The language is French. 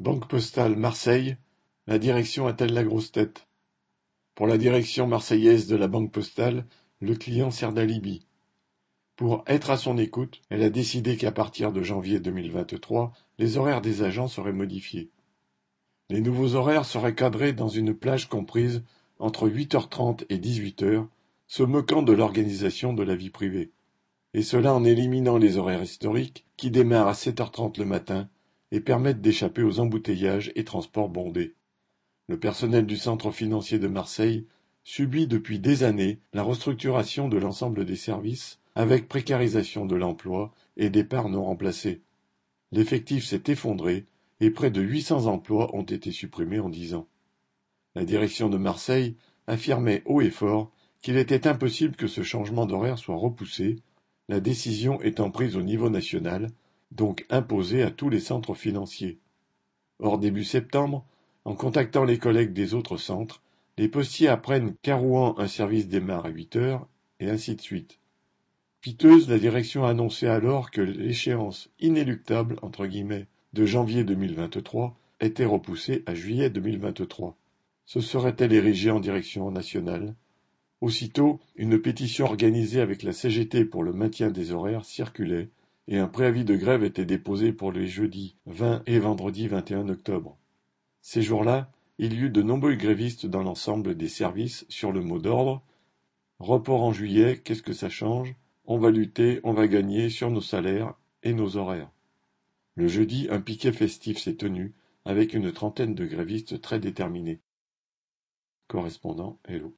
Banque postale Marseille, la direction a-t-elle la grosse tête? Pour la direction marseillaise de la Banque postale, le client sert d'alibi. Pour être à son écoute, elle a décidé qu'à partir de janvier 2023, les horaires des agents seraient modifiés. Les nouveaux horaires seraient cadrés dans une plage comprise entre 8h30 et 18h, se moquant de l'organisation de la vie privée. Et cela en éliminant les horaires historiques qui démarrent à 7h30 le matin et permettent d'échapper aux embouteillages et transports bondés. Le personnel du centre financier de Marseille subit depuis des années la restructuration de l'ensemble des services avec précarisation de l'emploi et départs non remplacés. L'effectif s'est effondré et près de 800 emplois ont été supprimés en dix ans. La direction de Marseille affirmait haut et fort qu'il était impossible que ce changement d'horaire soit repoussé, la décision étant prise au niveau national donc imposé à tous les centres financiers. Or début septembre, en contactant les collègues des autres centres, les postiers apprennent qu'à Rouen un service démarre à huit heures, et ainsi de suite. Piteuse, la direction a annoncé alors que l'échéance inéluctable entre guillemets de janvier 2023 était repoussée à juillet 2023. Se serait-elle érigée en direction nationale? Aussitôt, une pétition organisée avec la CGT pour le maintien des horaires circulait et un préavis de grève était déposé pour les jeudis 20 et vendredi 21 octobre. Ces jours-là, il y eut de nombreux grévistes dans l'ensemble des services sur le mot d'ordre Report en juillet, qu'est-ce que ça change? On va lutter, on va gagner sur nos salaires et nos horaires. Le jeudi, un piquet festif s'est tenu avec une trentaine de grévistes très déterminés. Correspondant Hello.